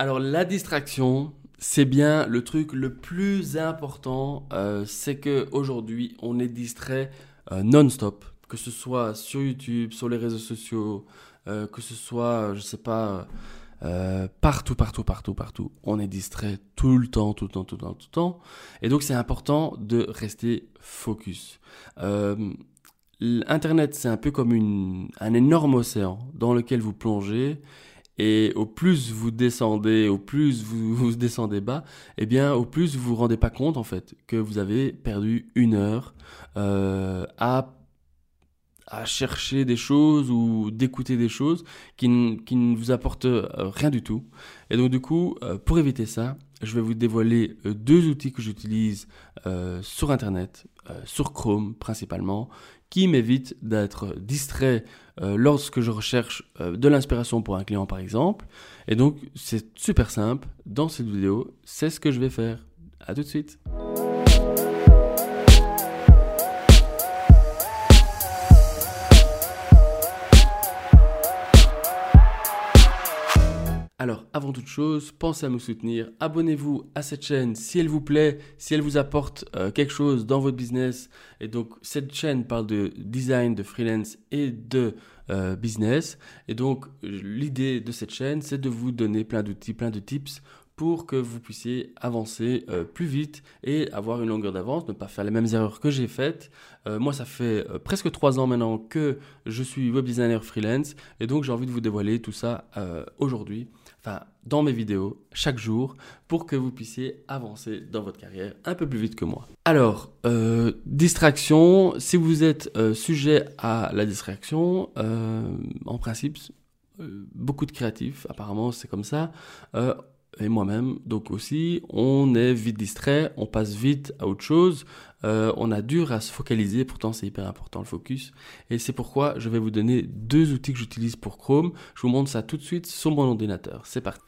Alors la distraction, c'est bien le truc le plus important. euh, c'est que aujourd'hui, on est distrait euh, non-stop, que ce soit sur YouTube, sur les réseaux sociaux, euh, que ce soit, je sais pas, partout, partout, partout, partout. On est distrait tout le temps, tout le temps, tout le temps, tout le temps. Et donc c'est important de rester focus. Internet, c'est un peu comme un énorme océan dans lequel vous plongez. Et au plus vous descendez, au plus vous, descendez bas, eh bien, au plus vous vous rendez pas compte, en fait, que vous avez perdu une heure euh, à, à chercher des choses ou d'écouter des choses qui, qui ne vous apportent euh, rien du tout. Et donc, du coup, euh, pour éviter ça, je vais vous dévoiler deux outils que j'utilise sur Internet, sur Chrome principalement, qui m'évitent d'être distrait euh, lorsque je recherche euh, de l'inspiration pour un client par exemple. Et donc c'est super simple, dans cette vidéo, c'est ce que je vais faire. À tout de suite. Alors, avant toute chose, pensez à me soutenir. Abonnez-vous à cette chaîne si elle vous plaît, si elle vous apporte euh, quelque chose dans votre business. Et donc, cette chaîne parle de design, de freelance et de euh, business. Et donc, l'idée de cette chaîne, c'est de vous donner plein d'outils, plein de tips pour que vous puissiez avancer euh, plus vite et avoir une longueur d'avance, ne pas faire les mêmes erreurs que j'ai faites. Moi, ça fait presque trois ans maintenant que je suis web designer freelance et donc j'ai envie de vous dévoiler tout ça aujourd'hui, dans mes vidéos, chaque jour, pour que vous puissiez avancer dans votre carrière un peu plus vite que moi. Alors, euh, distraction, si vous êtes euh, sujet à la distraction, euh, en principe, beaucoup de créatifs, apparemment c'est comme ça, et moi-même, donc aussi, on est vite distrait, on passe vite à autre chose, euh, on a dur à se focaliser, pourtant c'est hyper important le focus, et c'est pourquoi je vais vous donner deux outils que j'utilise pour Chrome. Je vous montre ça tout de suite sur mon ordinateur. C'est parti.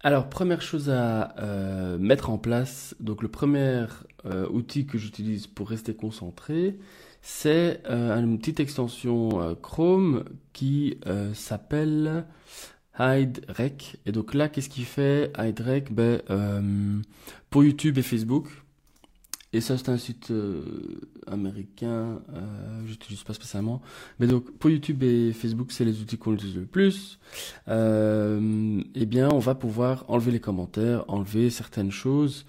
Alors, première chose à euh, mettre en place, donc le premier euh, outil que j'utilise pour rester concentré, c'est une petite extension Chrome qui s'appelle HideRec. Et donc là, qu'est-ce qu'il fait HideRec ben, euh, Pour YouTube et Facebook. Et ça, c'est un site euh, américain, euh, j'utilise pas spécialement. Mais donc, pour YouTube et Facebook, c'est les outils qu'on utilise le plus. Euh, eh bien, on va pouvoir enlever les commentaires, enlever certaines choses.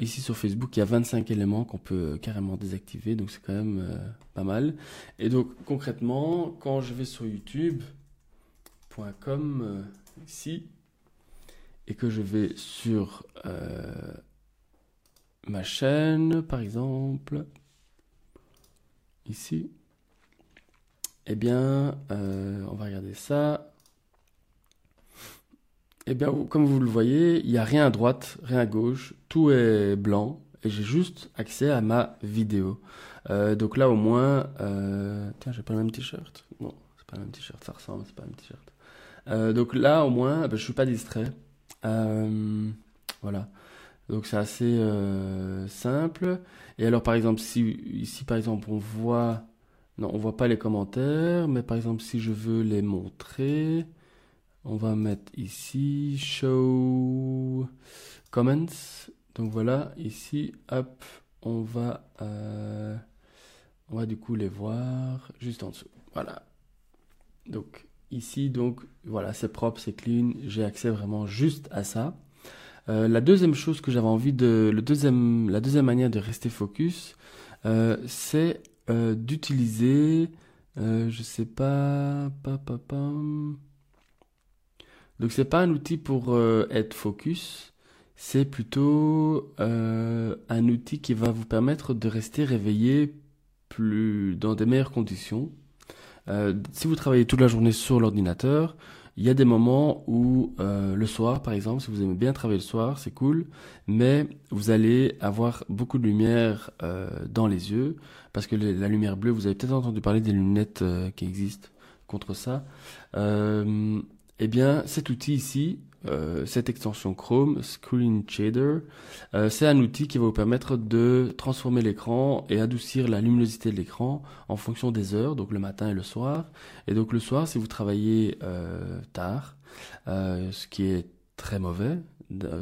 Ici, sur Facebook, il y a 25 éléments qu'on peut carrément désactiver, donc c'est quand même pas mal. Et donc, concrètement, quand je vais sur YouTube.com, euh, ici, et que je vais sur euh, ma chaîne, par exemple, ici, eh bien, euh, on va regarder ça. Eh bien, comme vous le voyez, il n'y a rien à droite, rien à gauche, tout est blanc, et j'ai juste accès à ma vidéo. Donc là, au moins, tiens, j'ai pas le même t-shirt. Non, c'est pas le même t-shirt, ça ressemble, c'est pas le même t-shirt. Euh, donc là, au moins, ben, je suis pas distrait. Euh, voilà. Donc c'est assez euh, simple. Et alors par exemple, si ici par exemple on voit, non, on voit pas les commentaires, mais par exemple si je veux les montrer, on va mettre ici show comments. Donc voilà, ici, hop, on va, on va du coup les voir juste en dessous. Voilà. Donc ici, donc voilà, c'est propre, c'est clean. J'ai accès vraiment juste à ça. Euh, la deuxième chose que j'avais envie de, le deuxième, la deuxième manière de rester focus, euh, c'est euh, d'utiliser, je sais pas, pa, pa, pam. Donc c'est pas un outil pour être focus, c'est plutôt un outil qui va vous permettre de rester réveillé plus dans des meilleures conditions. Euh, si vous travaillez toute la journée sur l'ordinateur, il y a des moments où euh, le soir, par exemple, si vous aimez bien travailler le soir, c'est cool, mais vous allez avoir beaucoup de lumière euh, dans les yeux, parce que la lumière bleue, vous avez peut-être entendu parler des lunettes qui existent contre ça. Eh bien, cet outil ici, euh, cette extension Chrome, Screen Shader, euh, c'est un outil qui va vous permettre de transformer l'écran et adoucir la luminosité de l'écran en fonction des heures, donc le matin et le soir. Et donc le soir, si vous travaillez euh, tard, ce qui est très mauvais,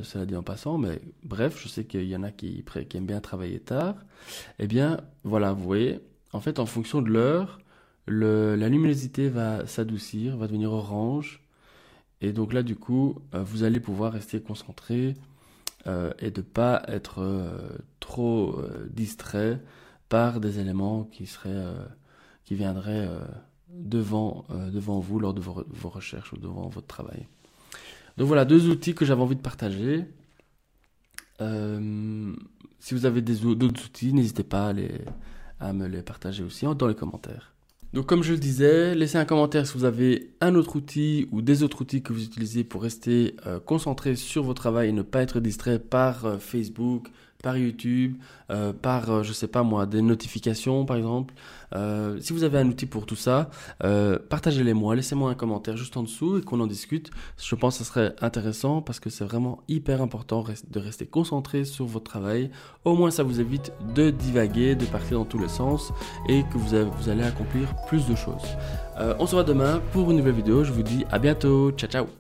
cela dit en passant, mais bref, je sais qu'il y en a qui, qui aiment bien travailler tard. Eh bien, voilà, vous voyez, en fait, en fonction de l'heure, la luminosité va s'adoucir, va devenir orange. Et donc là, du coup, euh, vous allez pouvoir rester concentré euh, et de pas être euh, trop distrait par des éléments qui seraient, qui viendraient devant, devant vous lors de vos, recherches ou devant votre travail. Donc voilà, deux outils que j'avais envie de partager. si vous avez d'autres outils, n'hésitez pas à me les partager aussi dans les commentaires. Donc comme je le disais, laissez un commentaire si vous avez un autre outil ou des autres outils que vous utilisez pour rester euh, concentré sur votre travail et ne pas être distrait par euh, Facebook, par YouTube, euh, par, euh, je sais pas moi, des notifications par exemple. Euh, si vous avez un outil pour tout ça, partagez-les moi, laissez-moi un commentaire juste en dessous et qu'on en discute. Je pense que ce serait intéressant parce que c'est vraiment hyper important de rester concentré sur votre travail. Au moins ça vous évite de divaguer, de partir dans tous les sens et que vous, vous allez accomplir plus de choses. on se voit demain pour une nouvelle vidéo. Je vous dis à bientôt. Ciao ciao